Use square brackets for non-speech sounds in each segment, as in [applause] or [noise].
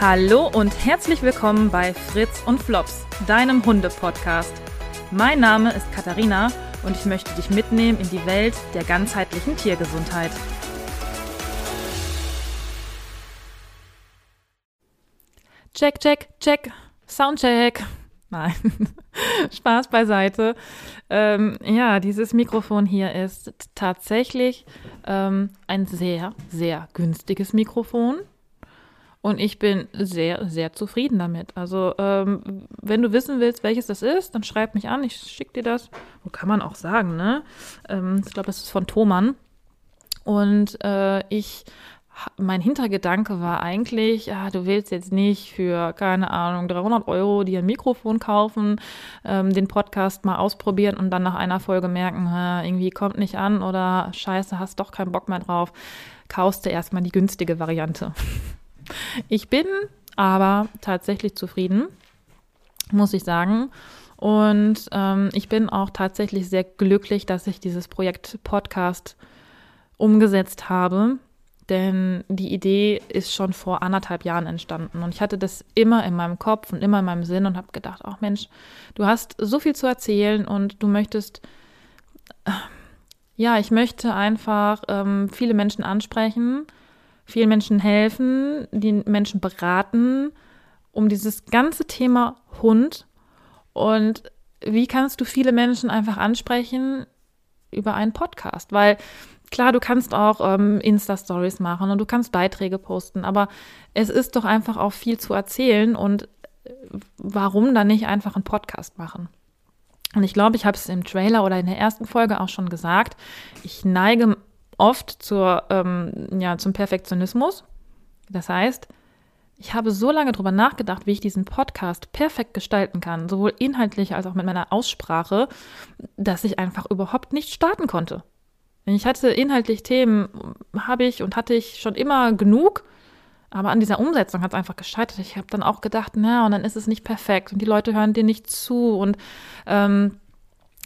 Hallo und herzlich willkommen bei Fritz und Flops, deinem Hunde-Podcast. Mein Name ist Katharina und ich möchte dich mitnehmen in die Welt der ganzheitlichen Tiergesundheit. Check, check, check, Soundcheck. Nein, [laughs] Spaß beiseite. Ähm, ja, dieses Mikrofon hier ist tatsächlich ähm, ein sehr, sehr günstiges Mikrofon. Und ich bin sehr, sehr zufrieden damit. Also, ähm, wenn du wissen willst, welches das ist, dann schreib mich an. Ich schicke dir das. Wo kann man auch sagen, ne? Ähm, ich glaube, es ist von Thomann. Und äh, ich, mein Hintergedanke war eigentlich, ja, du willst jetzt nicht für, keine Ahnung, 300 Euro dir ein Mikrofon kaufen, ähm, den Podcast mal ausprobieren und dann nach einer Folge merken, äh, irgendwie kommt nicht an oder scheiße, hast doch keinen Bock mehr drauf. Kaufst du erstmal die günstige Variante. Ich bin aber tatsächlich zufrieden, muss ich sagen. Und ähm, ich bin auch tatsächlich sehr glücklich, dass ich dieses Projekt Podcast umgesetzt habe. Denn die Idee ist schon vor anderthalb Jahren entstanden. Und ich hatte das immer in meinem Kopf und immer in meinem Sinn und habe gedacht, ach Mensch, du hast so viel zu erzählen und du möchtest, äh, ja, ich möchte einfach ähm, viele Menschen ansprechen vielen Menschen helfen, die Menschen beraten um dieses ganze Thema Hund und wie kannst du viele Menschen einfach ansprechen über einen Podcast? Weil klar, du kannst auch ähm, Insta-Stories machen und du kannst Beiträge posten, aber es ist doch einfach auch viel zu erzählen und warum dann nicht einfach einen Podcast machen? Und ich glaube, ich habe es im Trailer oder in der ersten Folge auch schon gesagt. Ich neige oft zur, ähm, ja, zum Perfektionismus. Das heißt, ich habe so lange darüber nachgedacht, wie ich diesen Podcast perfekt gestalten kann, sowohl inhaltlich als auch mit meiner Aussprache, dass ich einfach überhaupt nicht starten konnte. Ich hatte inhaltlich Themen, habe ich und hatte ich schon immer genug, aber an dieser Umsetzung hat es einfach gescheitert. Ich habe dann auch gedacht, na, und dann ist es nicht perfekt und die Leute hören dir nicht zu und ähm,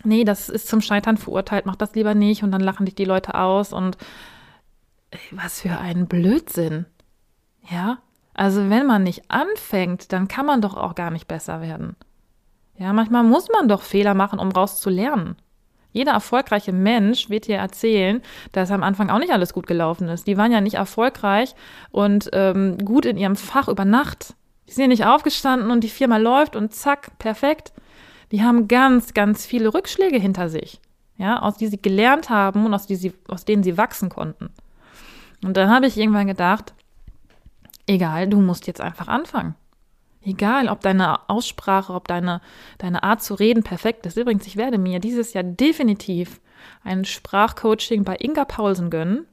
nee, das ist zum Scheitern verurteilt, mach das lieber nicht und dann lachen dich die Leute aus und ey, was für ein Blödsinn. Ja? Also wenn man nicht anfängt, dann kann man doch auch gar nicht besser werden. Ja, manchmal muss man doch Fehler machen, um rauszulernen. Jeder erfolgreiche Mensch wird dir erzählen, dass am Anfang auch nicht alles gut gelaufen ist. Die waren ja nicht erfolgreich und ähm, gut in ihrem Fach über Nacht. Die sind ja nicht aufgestanden und die Firma läuft und zack, perfekt die haben ganz, ganz viele Rückschläge hinter sich, ja, aus die sie gelernt haben und aus, die sie, aus denen sie wachsen konnten. Und dann habe ich irgendwann gedacht, egal, du musst jetzt einfach anfangen. Egal, ob deine Aussprache, ob deine, deine Art zu reden perfekt ist. Übrigens, ich werde mir dieses Jahr definitiv ein Sprachcoaching bei Inga Paulsen gönnen.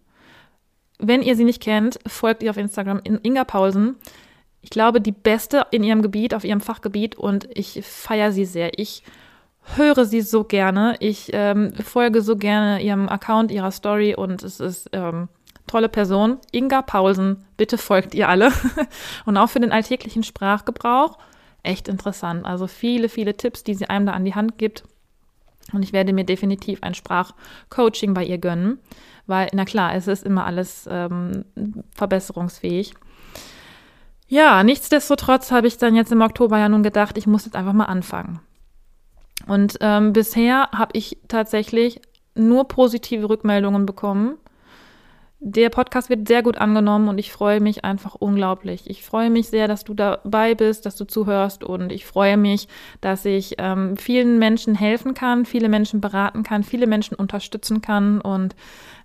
Wenn ihr sie nicht kennt, folgt ihr auf Instagram in Inga Paulsen ich glaube, die beste in ihrem Gebiet, auf ihrem Fachgebiet und ich feiere sie sehr. Ich höre sie so gerne. Ich ähm, folge so gerne ihrem Account, ihrer Story und es ist ähm, tolle Person. Inga Paulsen, bitte folgt ihr alle. [laughs] und auch für den alltäglichen Sprachgebrauch echt interessant. Also viele, viele Tipps, die sie einem da an die Hand gibt. Und ich werde mir definitiv ein Sprachcoaching bei ihr gönnen, weil, na klar, es ist immer alles ähm, verbesserungsfähig. Ja, nichtsdestotrotz habe ich dann jetzt im Oktober ja nun gedacht, ich muss jetzt einfach mal anfangen. Und ähm, bisher habe ich tatsächlich nur positive Rückmeldungen bekommen. Der Podcast wird sehr gut angenommen und ich freue mich einfach unglaublich. Ich freue mich sehr, dass du dabei bist, dass du zuhörst und ich freue mich, dass ich ähm, vielen Menschen helfen kann, viele Menschen beraten kann, viele Menschen unterstützen kann und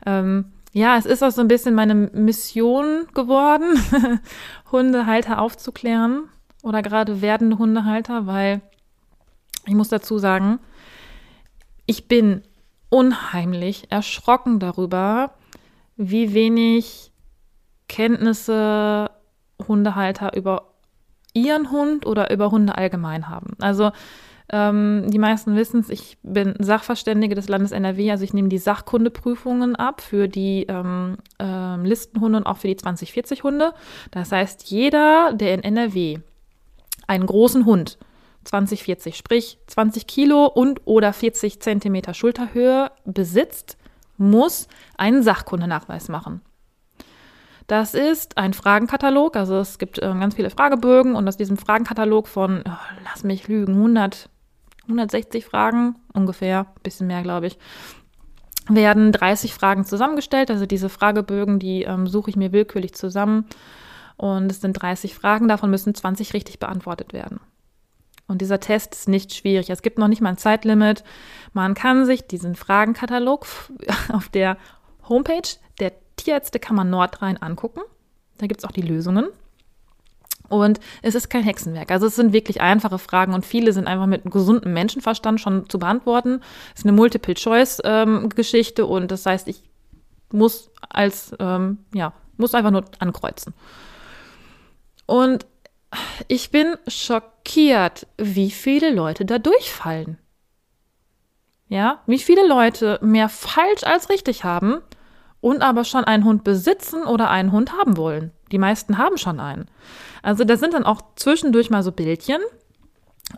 ähm, ja, es ist auch so ein bisschen meine Mission geworden, [laughs] Hundehalter aufzuklären oder gerade werdende Hundehalter, weil ich muss dazu sagen, ich bin unheimlich erschrocken darüber, wie wenig Kenntnisse Hundehalter über ihren Hund oder über Hunde allgemein haben. Also ähm, die meisten wissen es, ich bin Sachverständige des Landes NRW, also ich nehme die Sachkundeprüfungen ab für die ähm, ähm, Listenhunde und auch für die 2040-Hunde. Das heißt, jeder, der in NRW einen großen Hund 2040, sprich 20 Kilo und oder 40 Zentimeter Schulterhöhe besitzt, muss einen Sachkundenachweis machen. Das ist ein Fragenkatalog, also es gibt äh, ganz viele Fragebögen und aus diesem Fragenkatalog von, oh, lass mich lügen, 100, 160 Fragen ungefähr, bisschen mehr glaube ich, werden 30 Fragen zusammengestellt. Also diese Fragebögen, die ähm, suche ich mir willkürlich zusammen und es sind 30 Fragen, davon müssen 20 richtig beantwortet werden. Und dieser Test ist nicht schwierig. Es gibt noch nicht mal ein Zeitlimit. Man kann sich diesen Fragenkatalog [laughs] auf der Homepage der Tierärzte Kammer Nordrhein angucken. Da gibt es auch die Lösungen. Und es ist kein Hexenwerk. Also es sind wirklich einfache Fragen und viele sind einfach mit gesundem Menschenverstand schon zu beantworten. Es ist eine Multiple-Choice-Geschichte ähm, und das heißt, ich muss als, ähm, ja, muss einfach nur ankreuzen. Und ich bin schockiert, wie viele Leute da durchfallen. Ja, wie viele Leute mehr falsch als richtig haben und aber schon einen Hund besitzen oder einen Hund haben wollen. Die meisten haben schon einen. Also da sind dann auch zwischendurch mal so Bildchen,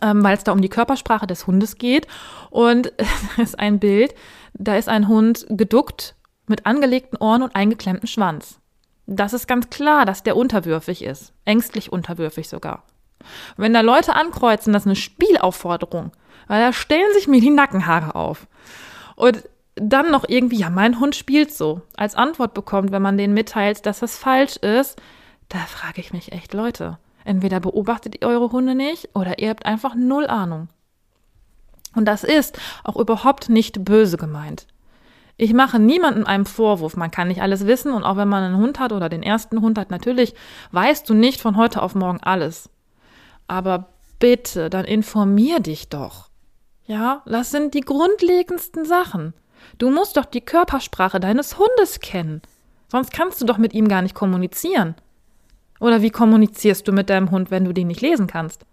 ähm, weil es da um die Körpersprache des Hundes geht. Und [laughs] da ist ein Bild, da ist ein Hund geduckt mit angelegten Ohren und eingeklemmtem Schwanz. Das ist ganz klar, dass der unterwürfig ist. Ängstlich unterwürfig sogar. wenn da Leute ankreuzen, das ist eine Spielaufforderung, weil da stellen sich mir die Nackenhaare auf. Und dann noch irgendwie, ja, mein Hund spielt so, als Antwort bekommt, wenn man denen mitteilt, dass das falsch ist, da frage ich mich echt, Leute, entweder beobachtet ihr eure Hunde nicht oder ihr habt einfach null Ahnung. Und das ist auch überhaupt nicht böse gemeint. Ich mache niemandem einen Vorwurf. Man kann nicht alles wissen und auch wenn man einen Hund hat oder den ersten Hund hat, natürlich weißt du nicht von heute auf morgen alles. Aber bitte, dann informier dich doch. Ja, das sind die grundlegendsten Sachen. Du musst doch die Körpersprache deines Hundes kennen. Sonst kannst du doch mit ihm gar nicht kommunizieren. Oder wie kommunizierst du mit deinem Hund, wenn du den nicht lesen kannst?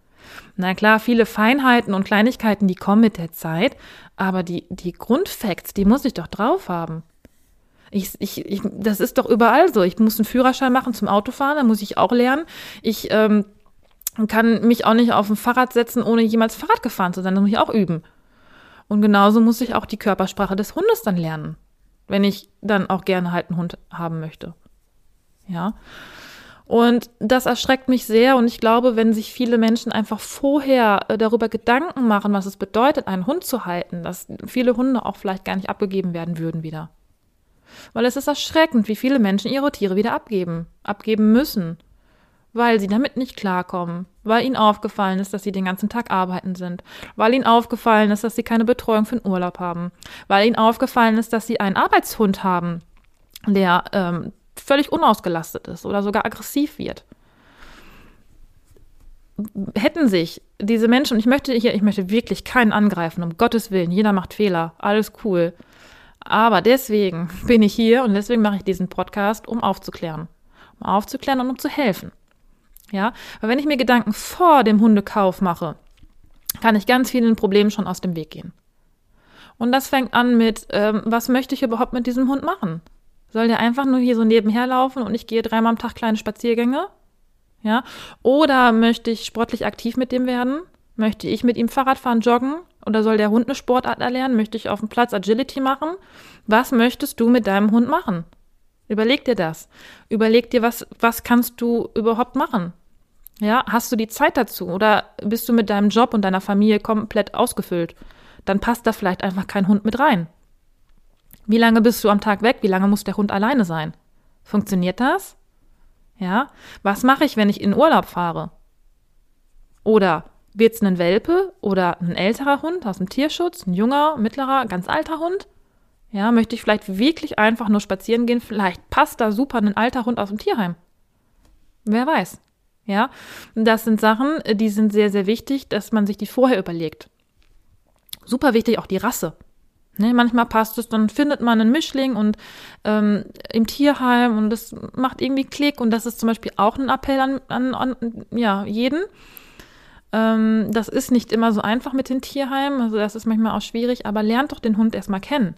Na klar, viele Feinheiten und Kleinigkeiten, die kommen mit der Zeit, aber die, die Grundfacts, die muss ich doch drauf haben. Ich, ich, ich, das ist doch überall so. Ich muss einen Führerschein machen zum Autofahren, da muss ich auch lernen. Ich ähm, kann mich auch nicht auf ein Fahrrad setzen, ohne jemals Fahrrad gefahren zu sein. Das muss ich auch üben. Und genauso muss ich auch die Körpersprache des Hundes dann lernen, wenn ich dann auch gerne halt einen Hund haben möchte. Ja. Und das erschreckt mich sehr. Und ich glaube, wenn sich viele Menschen einfach vorher äh, darüber Gedanken machen, was es bedeutet, einen Hund zu halten, dass viele Hunde auch vielleicht gar nicht abgegeben werden würden wieder. Weil es ist erschreckend, wie viele Menschen ihre Tiere wieder abgeben, abgeben müssen. Weil sie damit nicht klarkommen, weil ihnen aufgefallen ist, dass sie den ganzen Tag arbeiten sind, weil ihnen aufgefallen ist, dass sie keine Betreuung für den Urlaub haben, weil ihnen aufgefallen ist, dass sie einen Arbeitshund haben, der ähm, völlig unausgelastet ist oder sogar aggressiv wird. Hätten sich diese Menschen, und ich möchte hier, ich möchte wirklich keinen angreifen, um Gottes Willen, jeder macht Fehler, alles cool. Aber deswegen [laughs] bin ich hier und deswegen mache ich diesen Podcast, um aufzuklären. Um aufzuklären und um zu helfen. Ja, weil wenn ich mir Gedanken vor dem Hundekauf mache, kann ich ganz vielen Problemen schon aus dem Weg gehen. Und das fängt an mit, ähm, was möchte ich überhaupt mit diesem Hund machen? Soll der einfach nur hier so nebenher laufen und ich gehe dreimal am Tag kleine Spaziergänge? Ja? Oder möchte ich sportlich aktiv mit dem werden? Möchte ich mit ihm Fahrrad fahren, joggen? Oder soll der Hund eine Sportart erlernen? Möchte ich auf dem Platz Agility machen? Was möchtest du mit deinem Hund machen? Überleg dir das. Überleg dir, was, was kannst du überhaupt machen? Ja, hast du die Zeit dazu oder bist du mit deinem Job und deiner Familie komplett ausgefüllt? Dann passt da vielleicht einfach kein Hund mit rein. Wie lange bist du am Tag weg? Wie lange muss der Hund alleine sein? Funktioniert das? Ja, was mache ich, wenn ich in Urlaub fahre? Oder wird es ein Welpe oder ein älterer Hund aus dem Tierschutz, ein junger, mittlerer, ganz alter Hund? Ja, möchte ich vielleicht wirklich einfach nur spazieren gehen? Vielleicht passt da super ein alter Hund aus dem Tierheim. Wer weiß. Ja, das sind Sachen, die sind sehr, sehr wichtig, dass man sich die vorher überlegt. Super wichtig auch die Rasse. Ne, manchmal passt es, dann findet man einen Mischling und ähm, im Tierheim und das macht irgendwie Klick und das ist zum Beispiel auch ein Appell an, an, an ja, jeden. Ähm, das ist nicht immer so einfach mit den Tierheimen, also das ist manchmal auch schwierig, aber lernt doch den Hund erstmal kennen.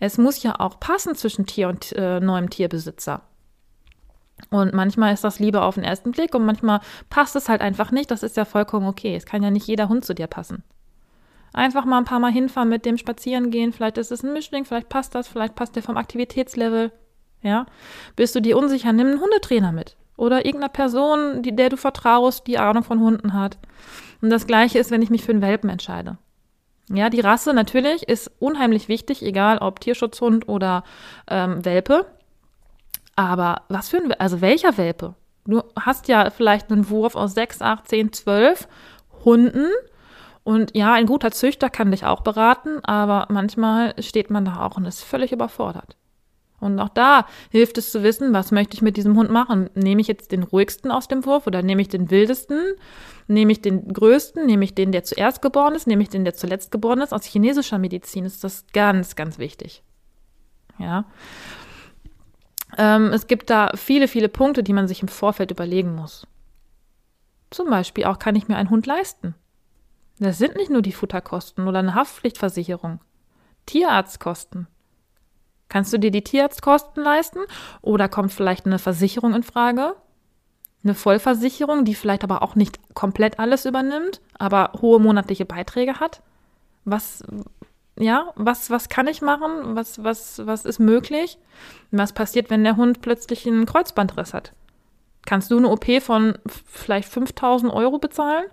Es muss ja auch passen zwischen Tier und äh, neuem Tierbesitzer. Und manchmal ist das Liebe auf den ersten Blick und manchmal passt es halt einfach nicht. Das ist ja vollkommen okay. Es kann ja nicht jeder Hund zu dir passen. Einfach mal ein paar Mal hinfahren mit dem spazieren gehen. Vielleicht ist es ein Mischling, vielleicht passt das, vielleicht passt der vom Aktivitätslevel. Ja, bist du dir unsicher, nimm einen Hundetrainer mit oder irgendeiner Person, die, der du vertraust, die Ahnung von Hunden hat. Und das Gleiche ist, wenn ich mich für einen Welpen entscheide. Ja, die Rasse natürlich ist unheimlich wichtig, egal ob Tierschutzhund oder ähm, Welpe. Aber was für ein, also welcher Welpe? Du hast ja vielleicht einen Wurf aus 6, 8, 10, 12 Hunden. Und ja, ein guter Züchter kann dich auch beraten, aber manchmal steht man da auch und ist völlig überfordert. Und auch da hilft es zu wissen, was möchte ich mit diesem Hund machen? Nehme ich jetzt den ruhigsten aus dem Wurf oder nehme ich den wildesten? Nehme ich den größten? Nehme ich den, der zuerst geboren ist? Nehme ich den, der zuletzt geboren ist? Aus chinesischer Medizin ist das ganz, ganz wichtig. Ja. Ähm, es gibt da viele, viele Punkte, die man sich im Vorfeld überlegen muss. Zum Beispiel auch, kann ich mir einen Hund leisten? Das sind nicht nur die Futterkosten oder eine Haftpflichtversicherung. Tierarztkosten. Kannst du dir die Tierarztkosten leisten? Oder kommt vielleicht eine Versicherung in Frage? Eine Vollversicherung, die vielleicht aber auch nicht komplett alles übernimmt, aber hohe monatliche Beiträge hat? Was, ja, was, was kann ich machen? Was, was, was ist möglich? Was passiert, wenn der Hund plötzlich einen Kreuzbandriss hat? Kannst du eine OP von vielleicht 5000 Euro bezahlen?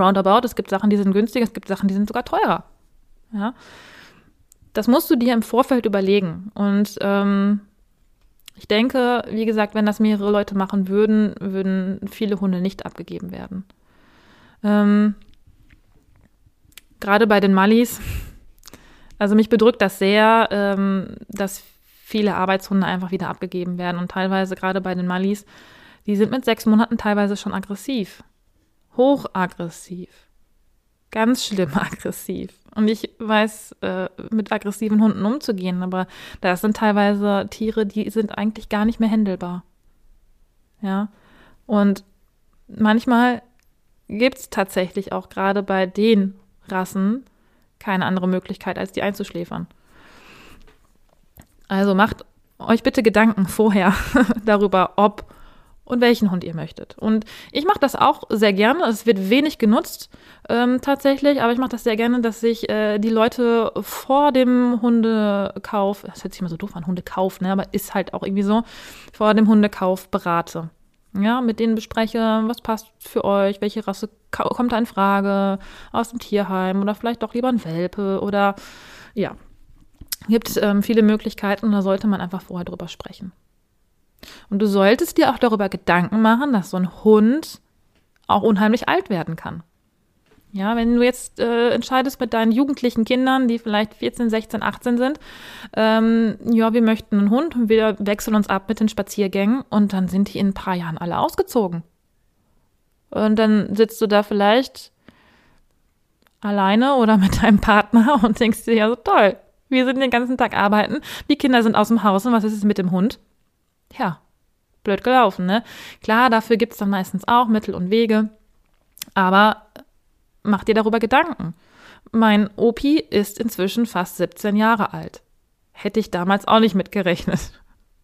Roundabout, es gibt Sachen, die sind günstiger, es gibt Sachen, die sind sogar teurer. Ja. Das musst du dir im Vorfeld überlegen. Und ähm, ich denke, wie gesagt, wenn das mehrere Leute machen würden, würden viele Hunde nicht abgegeben werden. Ähm, Gerade bei den Mallis, also mich bedrückt das sehr, ähm, dass viele Arbeitshunde einfach wieder abgegeben werden. Und teilweise, gerade bei den Mallis, die sind mit sechs Monaten teilweise schon aggressiv. Hochaggressiv. Ganz schlimm [laughs] aggressiv. Und ich weiß, äh, mit aggressiven Hunden umzugehen, aber da sind teilweise Tiere, die sind eigentlich gar nicht mehr händelbar. Ja. Und manchmal gibt es tatsächlich auch gerade bei den Rassen keine andere Möglichkeit, als die einzuschläfern. Also macht euch bitte Gedanken vorher [laughs] darüber, ob und welchen Hund ihr möchtet. Und ich mache das auch sehr gerne. Es wird wenig genutzt ähm, tatsächlich, aber ich mache das sehr gerne, dass ich äh, die Leute vor dem Hundekauf, das hört sich immer so doof an, Hundekauf, ne, aber ist halt auch irgendwie so, vor dem Hundekauf berate. Ja, mit denen bespreche, was passt für euch, welche Rasse kommt da in Frage aus dem Tierheim oder vielleicht doch lieber ein Welpe oder ja, gibt ähm, viele Möglichkeiten und da sollte man einfach vorher drüber sprechen. Und du solltest dir auch darüber Gedanken machen, dass so ein Hund auch unheimlich alt werden kann. Ja, wenn du jetzt äh, entscheidest mit deinen jugendlichen Kindern, die vielleicht 14, 16, 18 sind, ähm, ja, wir möchten einen Hund und wir wechseln uns ab mit den Spaziergängen und dann sind die in ein paar Jahren alle ausgezogen. Und dann sitzt du da vielleicht alleine oder mit deinem Partner und denkst dir, ja, so toll, wir sind den ganzen Tag arbeiten, die Kinder sind aus dem Haus und was ist es mit dem Hund? Ja, blöd gelaufen, ne? Klar, dafür gibt es dann meistens auch Mittel und Wege, aber mach dir darüber Gedanken. Mein Opi ist inzwischen fast 17 Jahre alt. Hätte ich damals auch nicht mitgerechnet.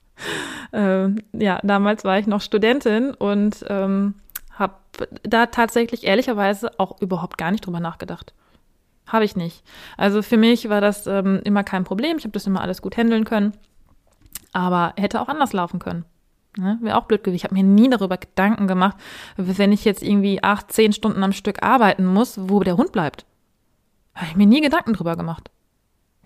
[laughs] ähm, ja, damals war ich noch Studentin und ähm, habe da tatsächlich ehrlicherweise auch überhaupt gar nicht drüber nachgedacht. Habe ich nicht. Also für mich war das ähm, immer kein Problem. Ich habe das immer alles gut handeln können. Aber hätte auch anders laufen können. Ne? Wäre auch blöd gewesen. Ich habe mir nie darüber Gedanken gemacht, wenn ich jetzt irgendwie acht, zehn Stunden am Stück arbeiten muss, wo der Hund bleibt. Habe ich mir nie Gedanken drüber gemacht.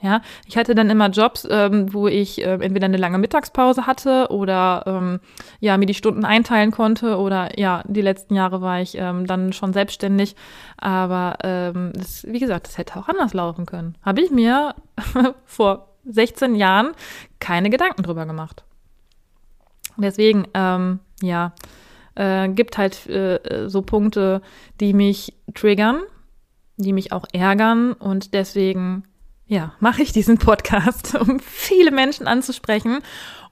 Ja, ich hatte dann immer Jobs, ähm, wo ich äh, entweder eine lange Mittagspause hatte oder ähm, ja mir die Stunden einteilen konnte oder ja die letzten Jahre war ich ähm, dann schon selbstständig, aber ähm, das, wie gesagt, das hätte auch anders laufen können. Habe ich mir [laughs] vor 16 Jahren keine Gedanken drüber gemacht. Deswegen, ähm, ja, äh, gibt halt äh, so Punkte, die mich triggern, die mich auch ärgern und deswegen, ja, mache ich diesen Podcast, [laughs] um viele Menschen anzusprechen.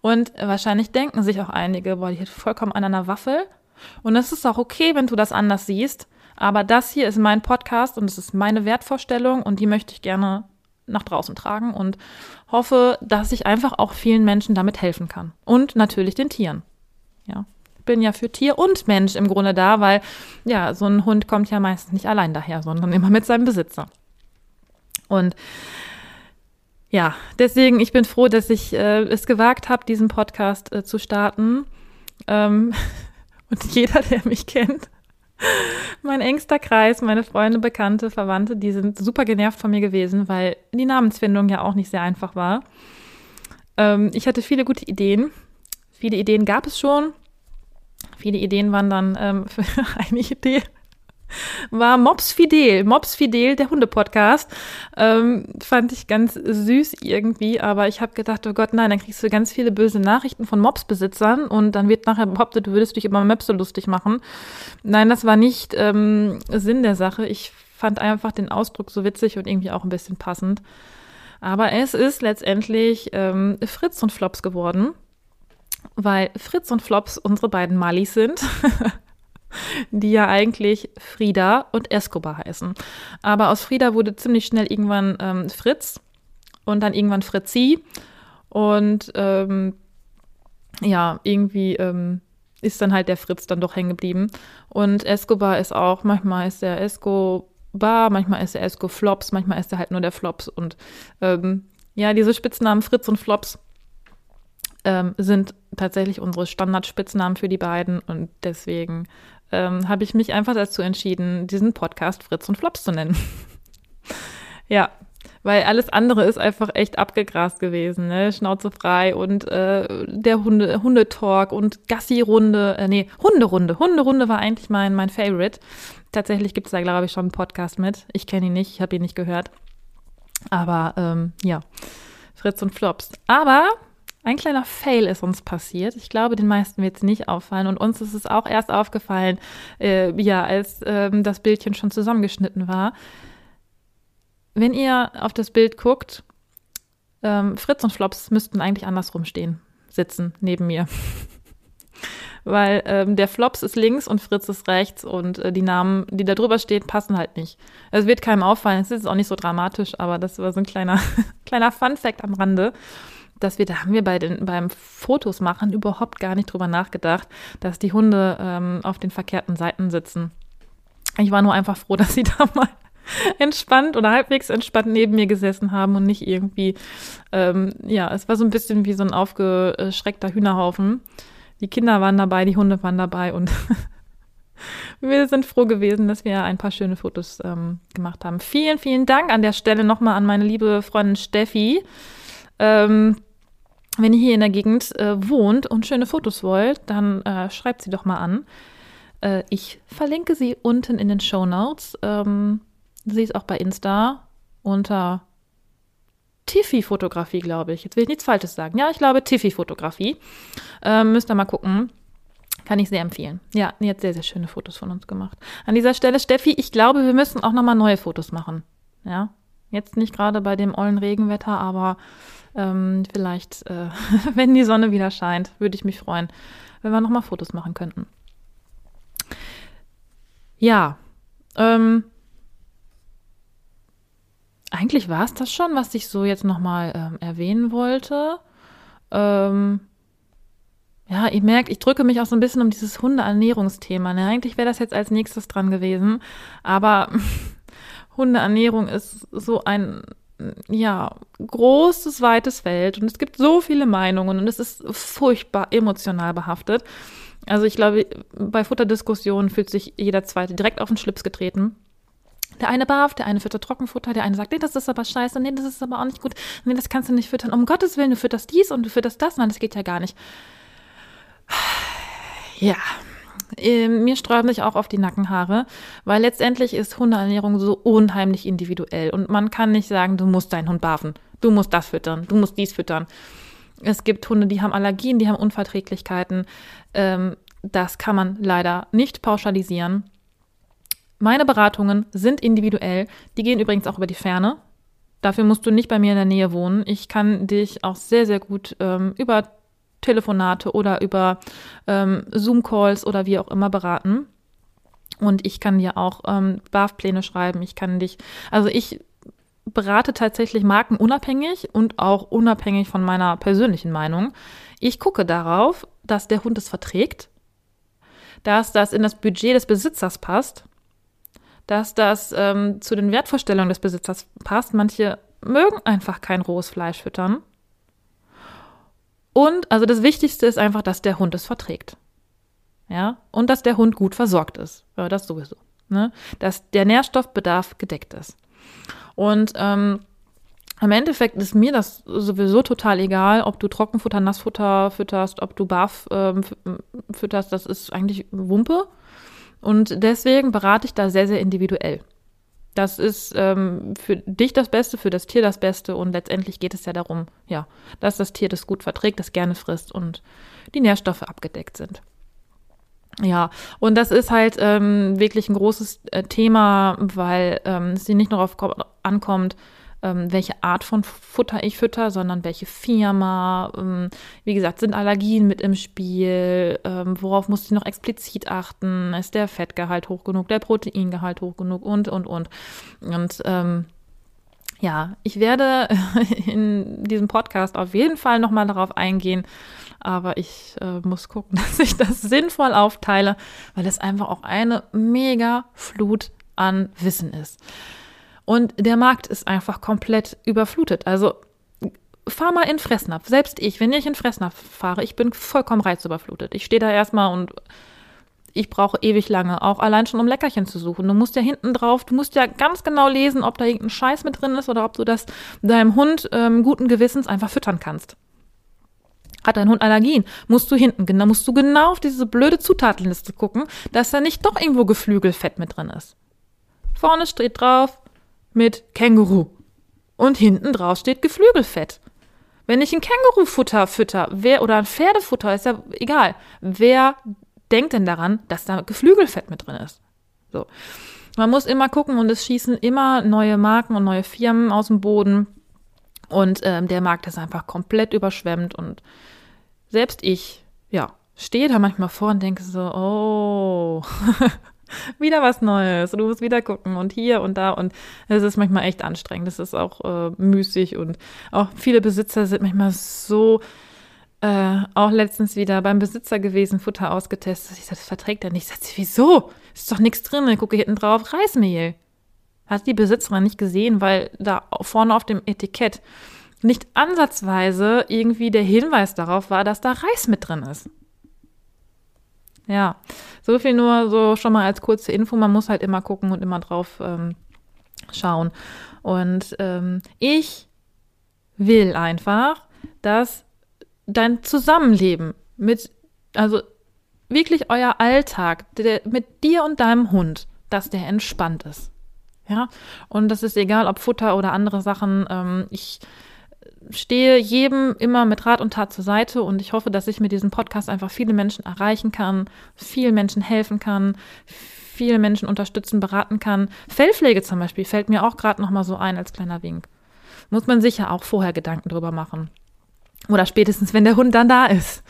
Und wahrscheinlich denken sich auch einige, boah, die hat vollkommen an einer Waffel. Und es ist auch okay, wenn du das anders siehst. Aber das hier ist mein Podcast und es ist meine Wertvorstellung und die möchte ich gerne nach draußen tragen und hoffe, dass ich einfach auch vielen Menschen damit helfen kann. Und natürlich den Tieren. Ja. Bin ja für Tier und Mensch im Grunde da, weil ja, so ein Hund kommt ja meistens nicht allein daher, sondern immer mit seinem Besitzer. Und Ja, deswegen, ich bin froh, dass ich äh, es gewagt habe, diesen Podcast äh, zu starten. Ähm, [laughs] und jeder, der mich kennt, [laughs] mein engster Kreis, meine Freunde, Bekannte, Verwandte, die sind super genervt von mir gewesen, weil die Namensfindung ja auch nicht sehr einfach war. Ähm, ich hatte viele gute Ideen. Viele Ideen gab es schon. Viele Ideen waren dann ähm, [laughs] für eine Idee war Mops Fidel. Mops Fidel, der Hunde-Podcast. Ähm, fand ich ganz süß irgendwie, aber ich habe gedacht, oh Gott, nein, dann kriegst du ganz viele böse Nachrichten von Mops-Besitzern und dann wird nachher behauptet, du würdest dich über Maps so lustig machen. Nein, das war nicht ähm, Sinn der Sache. Ich fand einfach den Ausdruck so witzig und irgendwie auch ein bisschen passend. Aber es ist letztendlich ähm, Fritz und Flops geworden, weil Fritz und Flops unsere beiden Malis sind. [laughs] die ja eigentlich Frieda und Escobar heißen. Aber aus Frieda wurde ziemlich schnell irgendwann ähm, Fritz und dann irgendwann Fritzi. Und ähm, ja, irgendwie ähm, ist dann halt der Fritz dann doch hängen geblieben. Und Escobar ist auch, manchmal ist der Escobar, manchmal ist der Esco Flops, manchmal ist er halt nur der Flops. Und ähm, ja, diese Spitznamen Fritz und Flops ähm, sind tatsächlich unsere Standardspitznamen für die beiden und deswegen ähm, habe ich mich einfach dazu entschieden, diesen Podcast Fritz und Flops zu nennen. [laughs] ja, weil alles andere ist einfach echt abgegrast gewesen, ne? Schnauze frei und äh, der Hunde, Hundetalk und Gassi-Runde, äh, nee, Hunderunde. Hunderunde war eigentlich mein, mein Favorite. Tatsächlich gibt es da, glaube ich, schon einen Podcast mit. Ich kenne ihn nicht, ich habe ihn nicht gehört. Aber ähm, ja, Fritz und Flops. Aber ein kleiner Fail ist uns passiert. Ich glaube, den meisten wird es nicht auffallen. Und uns ist es auch erst aufgefallen, äh, ja, als ähm, das Bildchen schon zusammengeschnitten war. Wenn ihr auf das Bild guckt, ähm, Fritz und Flops müssten eigentlich andersrum stehen, sitzen neben mir. [laughs] Weil ähm, der Flops ist links und Fritz ist rechts und äh, die Namen, die da drüber stehen, passen halt nicht. Es wird keinem auffallen, es ist auch nicht so dramatisch, aber das war so ein kleiner, [laughs] kleiner Fun-Fact am Rande dass wir, da haben wir bei den, beim Fotos machen überhaupt gar nicht drüber nachgedacht, dass die Hunde ähm, auf den verkehrten Seiten sitzen. Ich war nur einfach froh, [laughs] dass sie da mal entspannt oder halbwegs entspannt neben mir gesessen haben und nicht irgendwie, ähm, ja, es war so ein bisschen wie so ein aufgeschreckter Hühnerhaufen. Die Kinder waren dabei, die Hunde waren dabei und [laughs] wir sind froh gewesen, dass wir ein paar schöne Fotos ähm, gemacht haben. Vielen, vielen Dank an der Stelle nochmal an meine liebe Freundin Steffi. Ähm, wenn ihr hier in der Gegend äh, wohnt und schöne Fotos wollt, dann äh, schreibt sie doch mal an. Äh, ich verlinke sie unten in den Show Notes. Ähm, sie ist auch bei Insta unter Tiffy-Fotografie, glaube ich. Jetzt will ich nichts Falsches sagen. Ja, ich glaube Tiffy-Fotografie. Ähm, müsst ihr mal gucken. Kann ich sehr empfehlen. Ja, die hat sehr, sehr schöne Fotos von uns gemacht. An dieser Stelle, Steffi, ich glaube, wir müssen auch nochmal neue Fotos machen. Ja, jetzt nicht gerade bei dem ollen Regenwetter, aber ähm, vielleicht, äh, [laughs] wenn die Sonne wieder scheint, würde ich mich freuen, wenn wir nochmal Fotos machen könnten. Ja, ähm, eigentlich war es das schon, was ich so jetzt nochmal ähm, erwähnen wollte. Ähm, ja, ihr merkt, ich drücke mich auch so ein bisschen um dieses Hundeernährungsthema. Ne? Eigentlich wäre das jetzt als nächstes dran gewesen, aber [laughs] Hundeernährung ist so ein ja, großes, weites Feld und es gibt so viele Meinungen und es ist furchtbar emotional behaftet. Also ich glaube, bei Futterdiskussionen fühlt sich jeder Zweite direkt auf den Schlips getreten. Der eine barf, der eine füttert Trockenfutter, der eine sagt, nee, das ist aber scheiße, nee, das ist aber auch nicht gut, nee, das kannst du nicht füttern. Um Gottes Willen, du fütterst dies und du fütterst das, nein, das geht ja gar nicht. Ja, mir sträuben sich auch auf die Nackenhaare, weil letztendlich ist Hundeernährung so unheimlich individuell und man kann nicht sagen, du musst deinen Hund barfen, du musst das füttern, du musst dies füttern. Es gibt Hunde, die haben Allergien, die haben Unverträglichkeiten. Ähm, das kann man leider nicht pauschalisieren. Meine Beratungen sind individuell. Die gehen übrigens auch über die Ferne. Dafür musst du nicht bei mir in der Nähe wohnen. Ich kann dich auch sehr, sehr gut ähm, über Telefonate oder über ähm, Zoom-Calls oder wie auch immer beraten. Und ich kann dir auch ähm, BAF-Pläne schreiben. Ich kann dich, also ich berate tatsächlich Marken unabhängig und auch unabhängig von meiner persönlichen Meinung. Ich gucke darauf, dass der Hund es verträgt, dass das in das Budget des Besitzers passt, dass das ähm, zu den Wertvorstellungen des Besitzers passt. Manche mögen einfach kein rohes Fleisch füttern. Und also das Wichtigste ist einfach, dass der Hund es verträgt. Ja, und dass der Hund gut versorgt ist. Ja, das sowieso. Ne? Dass der Nährstoffbedarf gedeckt ist. Und ähm, im Endeffekt ist mir das sowieso total egal, ob du Trockenfutter, Nassfutter fütterst, ob du Barf ähm, fütterst, das ist eigentlich Wumpe. Und deswegen berate ich da sehr, sehr individuell. Das ist ähm, für dich das Beste, für das Tier das Beste und letztendlich geht es ja darum, ja, dass das Tier das gut verträgt, das gerne frisst und die Nährstoffe abgedeckt sind. Ja, und das ist halt ähm, wirklich ein großes äh, Thema, weil ähm, es nicht nur darauf ankommt, ähm, welche Art von Futter ich fütter, sondern welche Firma. Ähm, wie gesagt, sind Allergien mit im Spiel? Ähm, worauf muss ich noch explizit achten? Ist der Fettgehalt hoch genug, der Proteingehalt hoch genug und, und, und. Und ähm, ja, ich werde [laughs] in diesem Podcast auf jeden Fall nochmal darauf eingehen, aber ich äh, muss gucken, [laughs] dass ich das sinnvoll aufteile, weil es einfach auch eine mega Flut an Wissen ist. Und der Markt ist einfach komplett überflutet. Also fahr mal in Fressnapf. Selbst ich, wenn ich in Fressnapf fahre, ich bin vollkommen reizüberflutet. Ich stehe da erstmal und ich brauche ewig lange, auch allein schon um Leckerchen zu suchen. Du musst ja hinten drauf, du musst ja ganz genau lesen, ob da irgendein Scheiß mit drin ist oder ob du das deinem Hund ähm, guten Gewissens einfach füttern kannst. Hat dein Hund Allergien? Musst du hinten, genau, musst du genau auf diese blöde Zutatenliste gucken, dass da nicht doch irgendwo Geflügelfett mit drin ist. Vorne steht drauf, mit Känguru. Und hinten drauf steht Geflügelfett. Wenn ich ein Kängurufutter fütter, wer oder ein Pferdefutter, ist ja egal. Wer denkt denn daran, dass da Geflügelfett mit drin ist? So. Man muss immer gucken und es schießen immer neue Marken und neue Firmen aus dem Boden. Und ähm, der Markt ist einfach komplett überschwemmt. Und selbst ich, ja, stehe da manchmal vor und denke so, oh, [laughs] [laughs] wieder was Neues. Du musst wieder gucken und hier und da. Und es ist manchmal echt anstrengend. Es ist auch äh, müßig und auch viele Besitzer sind manchmal so. Äh, auch letztens wieder beim Besitzer gewesen, Futter ausgetestet. Ich sagte, das verträgt er nicht. Ich sagte, wieso? Ist doch nichts drin. Ich gucke hinten drauf, Reismehl. Hat die Besitzerin nicht gesehen, weil da vorne auf dem Etikett nicht ansatzweise irgendwie der Hinweis darauf war, dass da Reis mit drin ist. Ja, so viel nur so schon mal als kurze Info. Man muss halt immer gucken und immer drauf ähm, schauen. Und ähm, ich will einfach, dass dein Zusammenleben mit, also wirklich euer Alltag der, mit dir und deinem Hund, dass der entspannt ist. Ja, und das ist egal, ob Futter oder andere Sachen. Ähm, ich stehe jedem immer mit Rat und Tat zur Seite und ich hoffe, dass ich mit diesem Podcast einfach viele Menschen erreichen kann, vielen Menschen helfen kann, viele Menschen unterstützen, beraten kann. Fellpflege zum Beispiel fällt mir auch gerade nochmal so ein als kleiner Wink. Muss man sicher auch vorher Gedanken drüber machen. Oder spätestens, wenn der Hund dann da ist.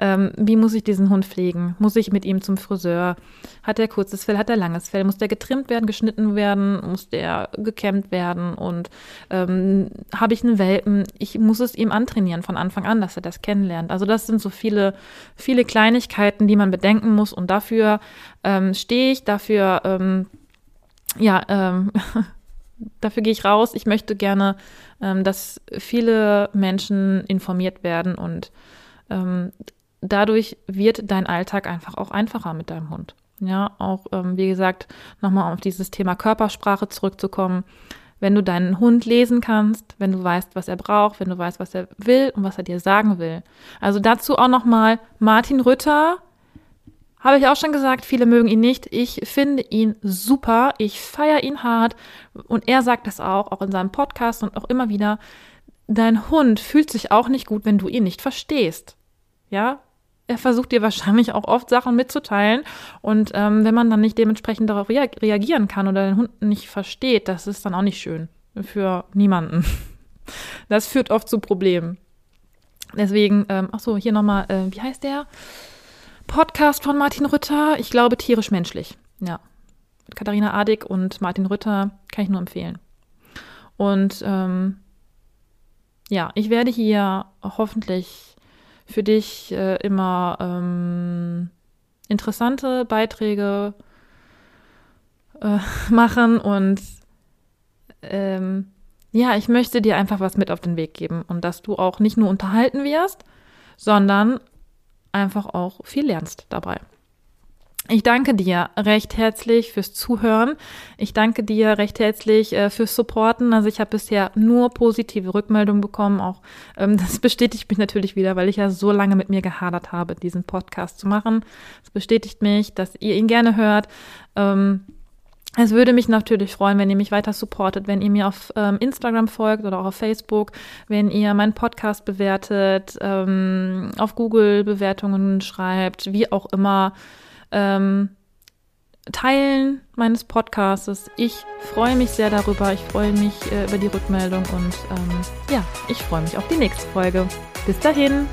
Ähm, wie muss ich diesen Hund pflegen? Muss ich mit ihm zum Friseur? Hat er kurzes Fell? Hat er langes Fell? Muss der getrimmt werden, geschnitten werden? Muss der gekämmt werden? Und ähm, habe ich einen Welpen? Ich muss es ihm antrainieren von Anfang an, dass er das kennenlernt. Also das sind so viele, viele Kleinigkeiten, die man bedenken muss. Und dafür ähm, stehe ich, dafür, ähm, ja, ähm, [laughs] dafür gehe ich raus. Ich möchte gerne, ähm, dass viele Menschen informiert werden und ähm, dadurch wird dein Alltag einfach auch einfacher mit deinem Hund. Ja, auch ähm, wie gesagt, nochmal auf dieses Thema Körpersprache zurückzukommen. Wenn du deinen Hund lesen kannst, wenn du weißt, was er braucht, wenn du weißt, was er will und was er dir sagen will. Also dazu auch nochmal Martin Rütter, habe ich auch schon gesagt, viele mögen ihn nicht. Ich finde ihn super. Ich feiere ihn hart. Und er sagt das auch, auch in seinem Podcast und auch immer wieder. Dein Hund fühlt sich auch nicht gut, wenn du ihn nicht verstehst. Ja, er versucht dir wahrscheinlich auch oft Sachen mitzuteilen. Und ähm, wenn man dann nicht dementsprechend darauf rea reagieren kann oder den Hund nicht versteht, das ist dann auch nicht schön für niemanden. [laughs] Das führt oft zu Problemen. Deswegen, ähm, ach so, hier nochmal, äh, wie heißt der? Podcast von Martin Rütter. Ich glaube, tierisch menschlich. Ja. Katharina Adig und Martin Rütter kann ich nur empfehlen. Und ähm, ja, ich werde hier hoffentlich für dich äh, immer ähm, interessante Beiträge äh, [laughs] machen und ähm, ja, ich möchte dir einfach was mit auf den Weg geben und dass du auch nicht nur unterhalten wirst, sondern einfach auch viel lernst dabei. Ich danke dir recht herzlich fürs Zuhören. Ich danke dir recht herzlich äh, fürs Supporten. Also ich habe bisher nur positive Rückmeldungen bekommen. Auch ähm, das [laughs] bestätigt mich natürlich wieder, weil ich ja so lange mit mir gehadert habe, diesen Podcast zu machen. Es bestätigt mich, dass ihr ihn gerne hört. Ähm, es würde mich natürlich freuen, wenn ihr mich weiter supportet, wenn ihr mir auf ähm, Instagram folgt oder auch auf Facebook, wenn ihr meinen Podcast bewertet, ähm, auf Google Bewertungen schreibt, wie auch immer ähm, Teilen meines Podcasts. Ich freue mich sehr darüber. Ich freue mich äh, über die Rückmeldung und ähm, ja, ich freue mich auf die nächste Folge. Bis dahin.